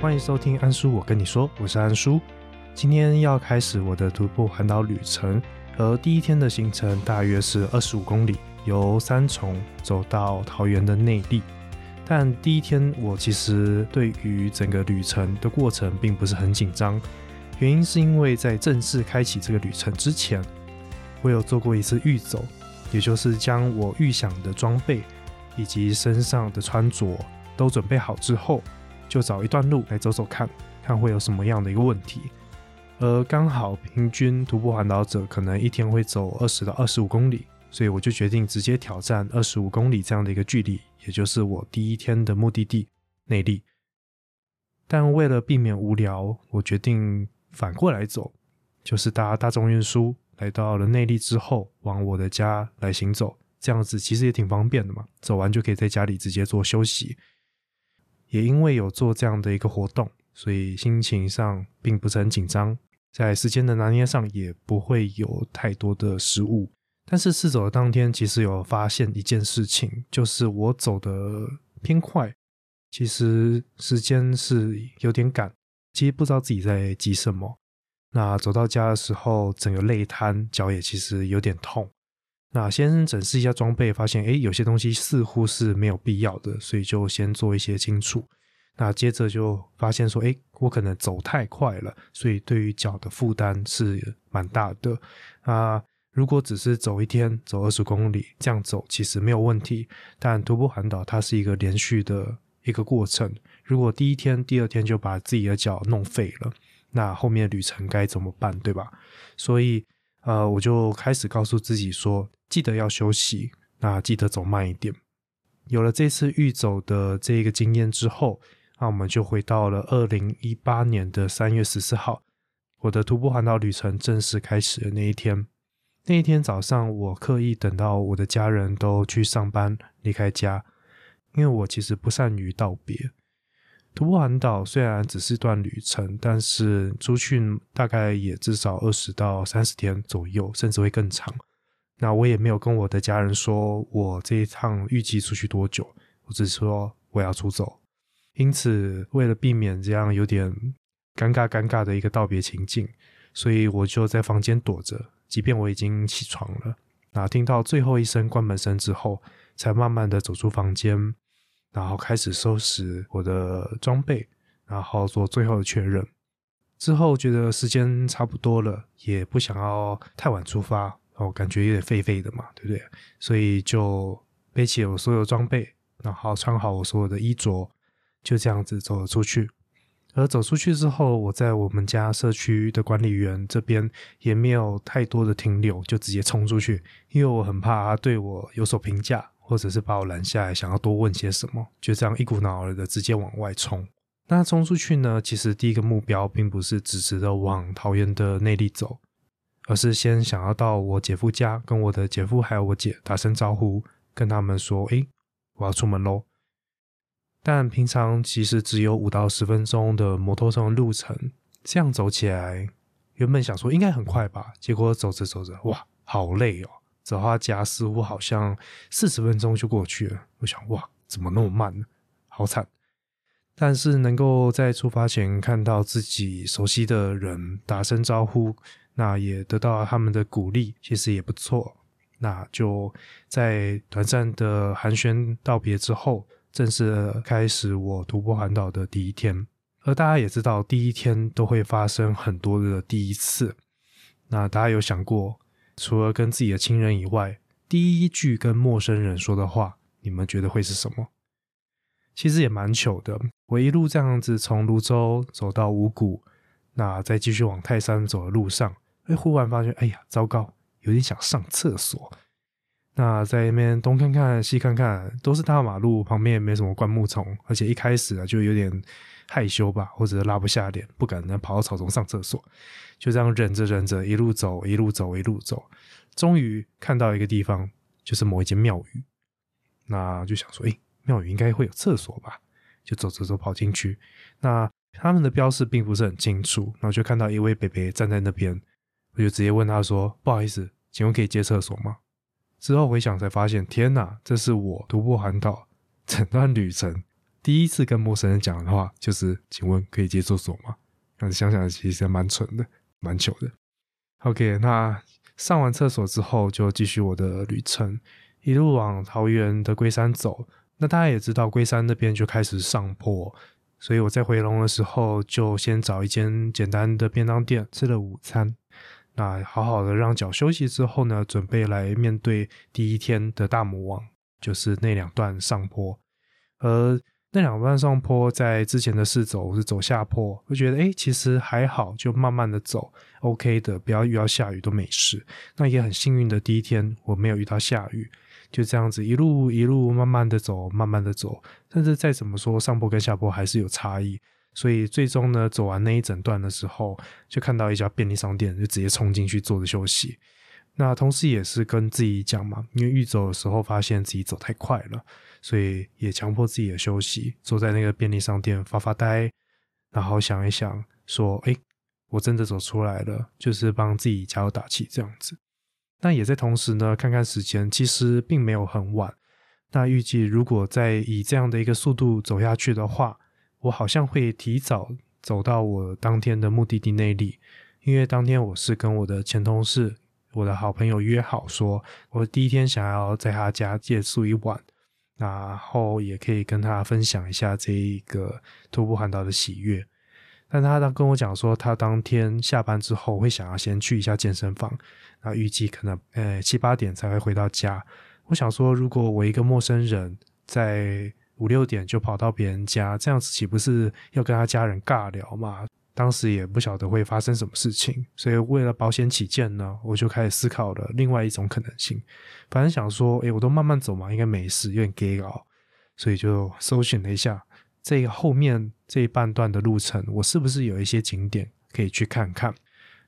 欢迎收听安叔，我跟你说，我是安叔。今天要开始我的徒步环岛旅程，而第一天的行程大约是二十五公里，由三重走到桃园的内地。但第一天我其实对于整个旅程的过程并不是很紧张，原因是因为在正式开启这个旅程之前，我有做过一次预走，也就是将我预想的装备以及身上的穿着都准备好之后。就找一段路来走走看，看会有什么样的一个问题。而刚好平均徒步环岛者可能一天会走二十到二十五公里，所以我就决定直接挑战二十五公里这样的一个距离，也就是我第一天的目的地内地。但为了避免无聊，我决定反过来走，就是搭大众运输来到了内地之后，往我的家来行走，这样子其实也挺方便的嘛，走完就可以在家里直接做休息。也因为有做这样的一个活动，所以心情上并不是很紧张，在时间的拿捏上也不会有太多的失误。但是试走的当天，其实有发现一件事情，就是我走的偏快，其实时间是有点赶，其实不知道自己在急什么。那走到家的时候，整个累瘫，脚也其实有点痛。那先审视一下装备，发现诶有些东西似乎是没有必要的，所以就先做一些清楚。那接着就发现说，诶我可能走太快了，所以对于脚的负担是蛮大的。啊，如果只是走一天，走二十公里这样走，其实没有问题。但徒步环岛它是一个连续的一个过程，如果第一天、第二天就把自己的脚弄废了，那后面旅程该怎么办，对吧？所以。呃，我就开始告诉自己说，记得要休息，那记得走慢一点。有了这次预走的这个经验之后，那我们就回到了二零一八年的三月十四号，我的徒步环岛旅程正式开始的那一天。那一天早上，我刻意等到我的家人都去上班离开家，因为我其实不善于道别。徒步环岛虽然只是段旅程，但是出去大概也至少二十到三十天左右，甚至会更长。那我也没有跟我的家人说我这一趟预计出去多久，我只是说我要出走。因此，为了避免这样有点尴尬尴尬的一个道别情境，所以我就在房间躲着，即便我已经起床了。那听到最后一声关门声之后，才慢慢的走出房间。然后开始收拾我的装备，然后做最后的确认。之后觉得时间差不多了，也不想要太晚出发，然后，感觉有点废废的嘛，对不对？所以就背起我所有装备，然后穿好我所有的衣着，就这样子走了出去。而走出去之后，我在我们家社区的管理员这边也没有太多的停留，就直接冲出去，因为我很怕他对我有所评价。或者是把我拦下来，想要多问些什么，就这样一股脑儿的直接往外冲。那冲出去呢？其实第一个目标并不是直直的往桃园的内地走，而是先想要到我姐夫家，跟我的姐夫还有我姐打声招呼，跟他们说：“诶，我要出门喽。”但平常其实只有五到十分钟的摩托车路程，这样走起来，原本想说应该很快吧，结果走着走着，哇，好累哦。走到家似乎好像四十分钟就过去了，我想哇，怎么那么慢呢？好惨！但是能够在出发前看到自己熟悉的人打声招呼，那也得到他们的鼓励，其实也不错。那就在短暂的寒暄道别之后，正式开始我徒步环岛的第一天。而大家也知道，第一天都会发生很多的第一次。那大家有想过？除了跟自己的亲人以外，第一句跟陌生人说的话，你们觉得会是什么？其实也蛮糗的。我一路这样子从泸州走到五谷，那再继续往泰山走的路上，哎，忽然发现，哎呀，糟糕，有点想上厕所。那在那边东看看西看看，都是大马路旁边也没什么灌木丛，而且一开始啊就有点害羞吧，或者拉不下脸，不敢呢跑到草丛上厕所。就这样忍着忍着，一路走，一路走，一路走，终于看到一个地方，就是某一间庙宇。那就想说，哎，庙宇应该会有厕所吧？就走走走，跑进去。那他们的标识并不是很清楚，然后就看到一位北北站在那边，我就直接问他说：“不好意思，请问可以借厕所吗？”之后回想才发现，天哪，这是我徒步环岛 整段旅程第一次跟陌生人讲的话，就是“请问可以借厕所吗？”那想想其实蛮蠢的，蛮糗的。OK，那上完厕所之后，就继续我的旅程，一路往桃园的龟山走。那大家也知道，龟山那边就开始上坡，所以我在回龙的时候，就先找一间简单的便当店吃了午餐。那好好的让脚休息之后呢，准备来面对第一天的大魔王，就是那两段上坡。而那两段上坡，在之前的试走是走下坡，我觉得哎，其实还好，就慢慢的走，OK 的，不要遇到下雨都没事。那也很幸运的，第一天我没有遇到下雨，就这样子一路一路慢慢的走，慢慢的走。但是再怎么说，上坡跟下坡还是有差异，所以最终呢，走完那一整段的时候，就看到一家便利商店，就直接冲进去坐着休息。那同时也是跟自己讲嘛，因为预走的时候发现自己走太快了。所以也强迫自己的休息，坐在那个便利商店发发呆，然后想一想，说：“哎，我真的走出来了。”就是帮自己加油打气这样子。那也在同时呢，看看时间，其实并没有很晚。那预计如果再以这样的一个速度走下去的话，我好像会提早走到我当天的目的地那里，因为当天我是跟我的前同事、我的好朋友约好，说我第一天想要在他家借宿一晚。然后也可以跟他分享一下这一个徒步环岛的喜悦，但他当跟我讲说，他当天下班之后会想要先去一下健身房，那预计可能呃七八点才会回到家。我想说，如果我一个陌生人在五六点就跑到别人家，这样子岂不是要跟他家人尬聊嘛？当时也不晓得会发生什么事情，所以为了保险起见呢，我就开始思考了另外一种可能性。反正想说，诶，我都慢慢走嘛，应该没事，有点 gay 哦，所以就搜寻了一下这个后面这一半段的路程，我是不是有一些景点可以去看看？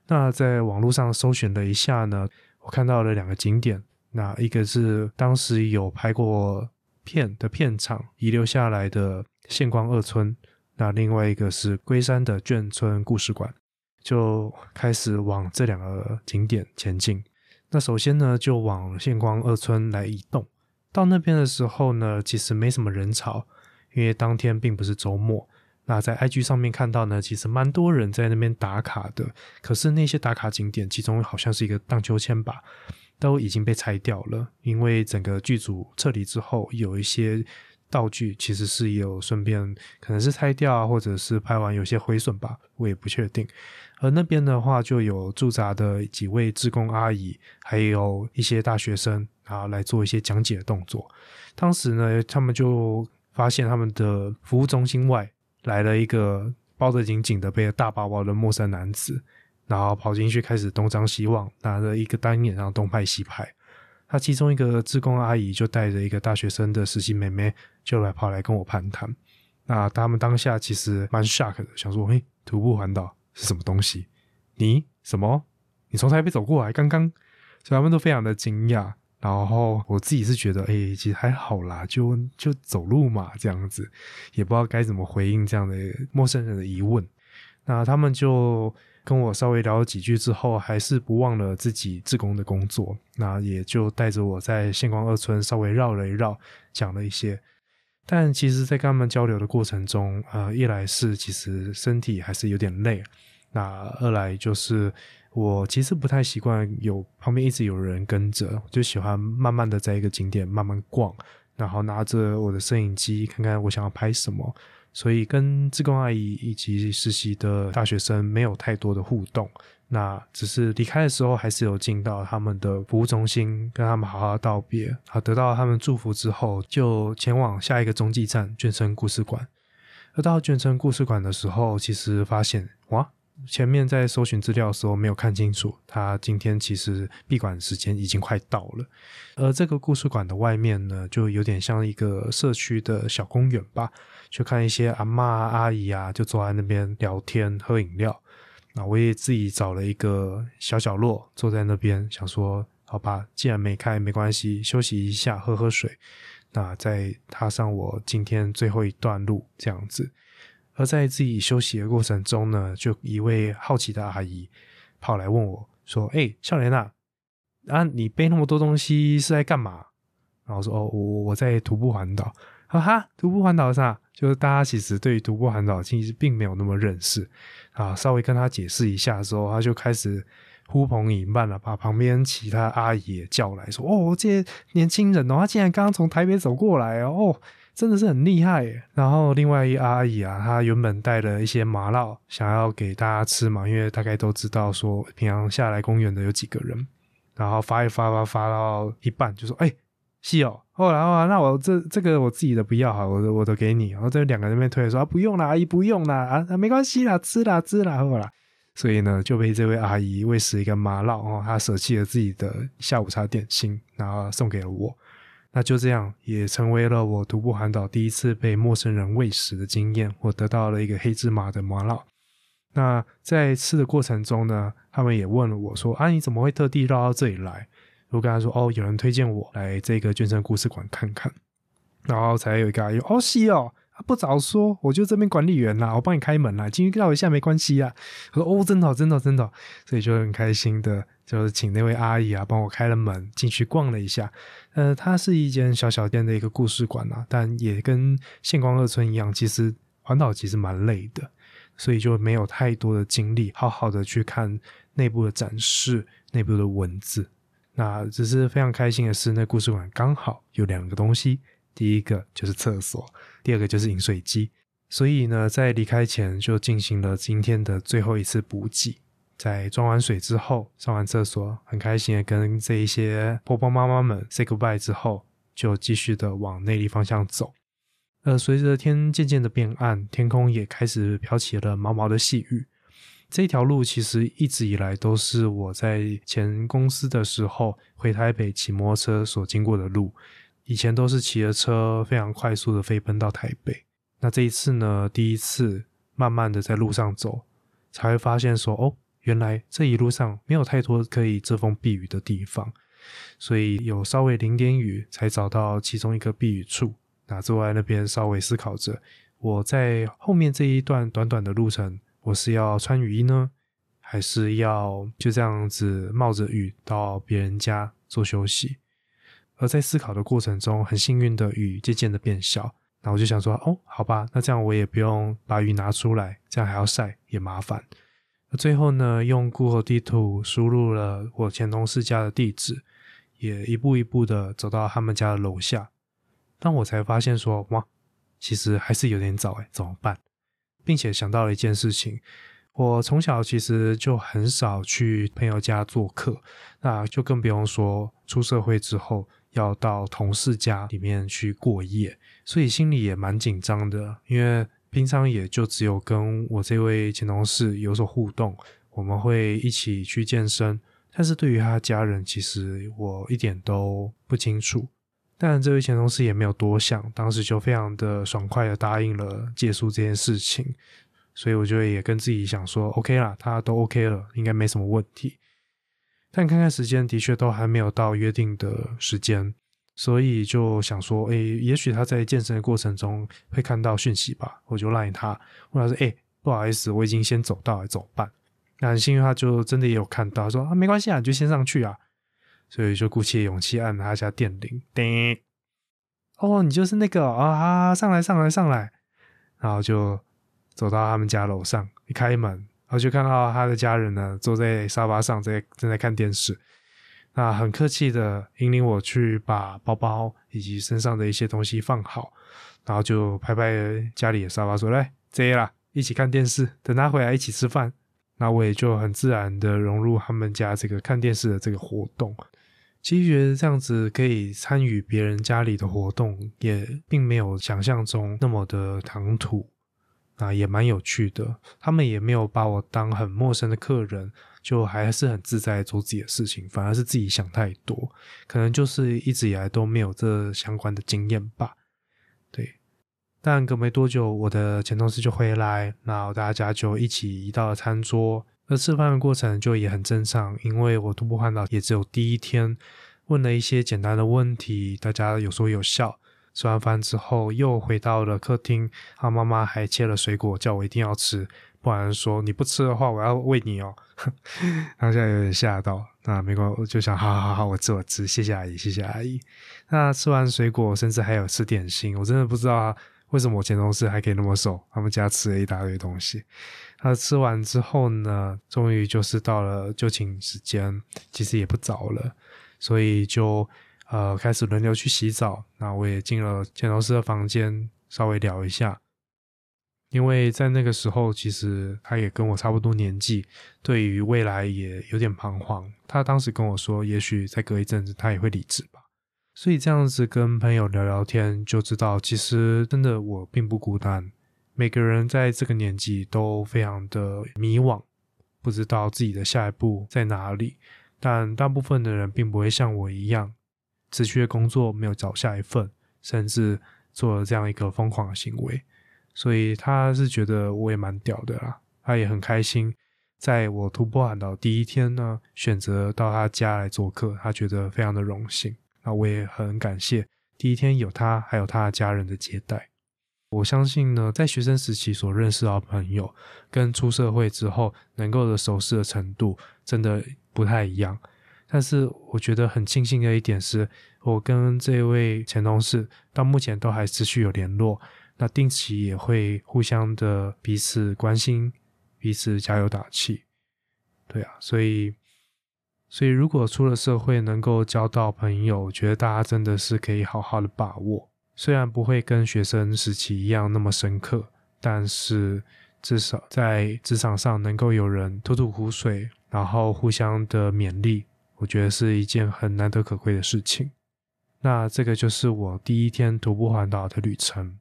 那在网络上搜寻了一下呢，我看到了两个景点，那一个是当时有拍过片的片场遗留下来的县光二村。那另外一个是龟山的眷村故事馆，就开始往这两个景点前进。那首先呢，就往县光二村来移动。到那边的时候呢，其实没什么人潮，因为当天并不是周末。那在 IG 上面看到呢，其实蛮多人在那边打卡的。可是那些打卡景点，其中好像是一个荡秋千吧，都已经被拆掉了，因为整个剧组撤离之后，有一些。道具其实是有顺便可能是拆掉啊，或者是拍完有些毁损吧，我也不确定。而那边的话，就有驻扎的几位志工阿姨，还有一些大学生啊，来做一些讲解的动作。当时呢，他们就发现他们的服务中心外来了一个包得紧紧的、背着大包包的陌生男子，然后跑进去开始东张西望，拿着一个单眼，然后东拍西拍。他其中一个职工阿姨就带着一个大学生的实习妹妹，就来跑来跟我攀谈。那他们当下其实蛮 shock 的，想说：“嘿，徒步环岛是什么东西？你什么？你从台北走过来？刚刚？”所以他们都非常的惊讶。然后我自己是觉得，哎，其实还好啦，就就走路嘛，这样子，也不知道该怎么回应这样的陌生人的疑问。那他们就。跟我稍微聊了几句之后，还是不忘了自己自工的工作，那也就带着我在县光二村稍微绕了一绕，讲了一些。但其实，在跟他们交流的过程中，呃，一来是其实身体还是有点累，那二来就是我其实不太习惯有旁边一直有人跟着，就喜欢慢慢的在一个景点慢慢逛，然后拿着我的摄影机看看我想要拍什么。所以跟志工阿姨以及实习的大学生没有太多的互动，那只是离开的时候还是有进到他们的服务中心，跟他们好好道别，好得到他们祝福之后，就前往下一个中继站眷村故事馆。而到眷村故事馆的时候，其实发现哇，前面在搜寻资料的时候没有看清楚，他今天其实闭馆时间已经快到了。而这个故事馆的外面呢，就有点像一个社区的小公园吧。去看一些阿妈阿姨啊，就坐在那边聊天喝饮料。那我也自己找了一个小角落，坐在那边，想说好吧，既然没开，没关系，休息一下，喝喝水。那再踏上我今天最后一段路，这样子。而在自己休息的过程中呢，就一位好奇的阿姨跑来问我说：“哎，少年啊，啊，你背那么多东西是在干嘛？”然后说：“哦，我我在徒步环岛。”哈哈，徒步环岛啥？就是大家其实对于徒步环岛其实并没有那么认识啊。稍微跟他解释一下之后，他就开始呼朋引伴了，把旁边其他阿姨也叫来说：“哦，这些年轻人哦，他竟然刚刚从台北走过来哦，真的是很厉害。”然后另外一阿姨啊，她原本带了一些麻辣，想要给大家吃嘛，因为大概都知道说平常下来公园的有几个人，然后发一发发发到一半就说：“哎。”是哦，后来啊，那我这这个我自己的不要哈，我我都给你。然后这两个人面推说啊，不用啦，阿姨不用啦，啊，没关系啦，吃啦吃啦，后来，所以呢就被这位阿姨喂食一个麻辣哦，她舍弃了自己的下午茶点心，然后送给了我。那就这样也成为了我徒步环岛第一次被陌生人喂食的经验。我得到了一个黑芝麻的麻辣。那在吃的过程中呢，他们也问了我说啊，你怎么会特地绕到这里来？我跟他说：“哦，有人推荐我来这个捐生故事馆看看，然后才有一个阿姨哦，是哦，不早说，我就这边管理员啦，我帮你开门啦，进去绕一下没关系啊。”我说：“哦，真的，真的，真的。”所以就很开心的，就是请那位阿姨啊帮我开了门，进去逛了一下。呃，它是一间小小店的一个故事馆啊，但也跟县光二村一样，其实环岛其实蛮累的，所以就没有太多的精力好好的去看内部的展示、内部的文字。那只是非常开心的是，那故事馆刚好有两个东西，第一个就是厕所，第二个就是饮水机。所以呢，在离开前就进行了今天的最后一次补给。在装完水之后，上完厕所，很开心的跟这一些婆婆妈妈们 say goodbye 之后，就继续的往内里方向走。呃，随着天渐渐的变暗，天空也开始飘起了毛毛的细雨。这条路其实一直以来都是我在前公司的时候回台北骑摩托车所经过的路。以前都是骑着车非常快速的飞奔到台北。那这一次呢，第一次慢慢的在路上走，才会发现说，哦，原来这一路上没有太多可以遮风避雨的地方，所以有稍微淋点雨，才找到其中一个避雨处。那坐在那边稍微思考着，我在后面这一段短短的路程。我是要穿雨衣呢，还是要就这样子冒着雨到别人家做休息？而在思考的过程中，很幸运的雨渐渐的变小，那我就想说，哦，好吧，那这样我也不用把雨拿出来，这样还要晒也麻烦。那最后呢，用 Google 地图输入了我前同事家的地址，也一步一步的走到他们家的楼下，但我才发现说，哇，其实还是有点早哎，怎么办？并且想到了一件事情，我从小其实就很少去朋友家做客，那就更不用说出社会之后要到同事家里面去过夜，所以心里也蛮紧张的。因为平常也就只有跟我这位前同事有所互动，我们会一起去健身，但是对于他的家人，其实我一点都不清楚。但这位前同事也没有多想，当时就非常的爽快的答应了借宿这件事情，所以我就也跟自己想说，OK 啦，他都 OK 了，应该没什么问题。但看看时间，的确都还没有到约定的时间，所以就想说，哎，也许他在健身的过程中会看到讯息吧，我就赖他，问他说，哎，不好意思，我已经先走到了，怎么办？那很幸运，他就真的也有看到，说啊，没关系啊，你就先上去啊。所以就鼓起勇气按他家电铃，叮，哦，你就是那个啊，上来上来上来，然后就走到他们家楼上，一开门，然后就看到他的家人呢坐在沙发上，在正在看电视，那很客气的引领我去把包包以及身上的一些东西放好，然后就拍拍家里的沙发说：“来，这啦，一起看电视，等他回来一起吃饭。”那我也就很自然的融入他们家这个看电视的这个活动。其实觉得这样子可以参与别人家里的活动，也并没有想象中那么的唐突，啊，也蛮有趣的。他们也没有把我当很陌生的客人，就还是很自在做自己的事情，反而是自己想太多，可能就是一直以来都没有这相关的经验吧。对，但隔没多久，我的前同事就回来，然后大家就一起移到了餐桌。而吃饭的过程就也很正常，因为我徒步环岛也只有第一天，问了一些简单的问题，大家有说有笑。吃完饭之后又回到了客厅，他妈妈还切了水果叫我一定要吃，不然说你不吃的话，我要喂你哦。当下有点吓到，那没关系，我就想，好好好，我吃我吃，谢谢阿姨，谢谢阿姨。那吃完水果，甚至还有吃点心，我真的不知道为什么我前同事还可以那么瘦。他们家吃了一大堆东西。那吃完之后呢，终于就是到了就寝时间，其实也不早了，所以就呃开始轮流去洗澡。那我也进了剪头师的房间，稍微聊一下。因为在那个时候，其实他也跟我差不多年纪，对于未来也有点彷徨。他当时跟我说，也许再隔一阵子，他也会离职吧。所以这样子跟朋友聊聊天，就知道其实真的我并不孤单。每个人在这个年纪都非常的迷惘，不知道自己的下一步在哪里。但大部分的人并不会像我一样，持续的工作没有找下一份，甚至做了这样一个疯狂的行为。所以他是觉得我也蛮屌的啦，他也很开心，在我突破海岛第一天呢，选择到他家来做客，他觉得非常的荣幸。那我也很感谢第一天有他，还有他的家人的接待。我相信呢，在学生时期所认识到朋友，跟出社会之后能够的熟识的程度，真的不太一样。但是我觉得很庆幸的一点是，我跟这位前同事到目前都还持续有联络。那定期也会互相的彼此关心，彼此加油打气，对啊，所以，所以如果出了社会能够交到朋友，我觉得大家真的是可以好好的把握。虽然不会跟学生时期一样那么深刻，但是至少在职场上能够有人吐吐苦水，然后互相的勉励，我觉得是一件很难得可贵的事情。那这个就是我第一天徒步环岛的旅程。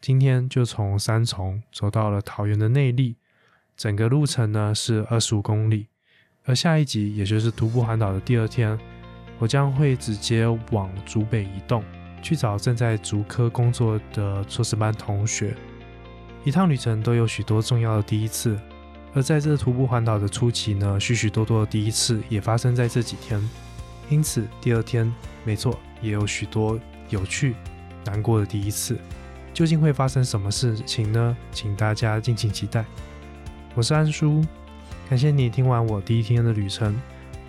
今天就从三重走到了桃园的内力，整个路程呢是二十五公里。而下一集，也就是徒步环岛的第二天，我将会直接往竹北移动，去找正在竹科工作的硕士班同学。一趟旅程都有许多重要的第一次，而在这徒步环岛的初期呢，许许多多的第一次也发生在这几天。因此，第二天，没错，也有许多有趣、难过的第一次。究竟会发生什么事情呢？请大家敬请期待。我是安叔，感谢你听完我第一天的旅程。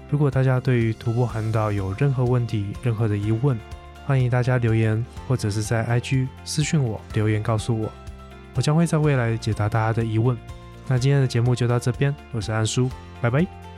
如果大家对于徒步环岛有任何问题、任何的疑问，欢迎大家留言，或者是在 IG 私讯我留言告诉我，我将会在未来解答大家的疑问。那今天的节目就到这边，我是安叔，拜拜。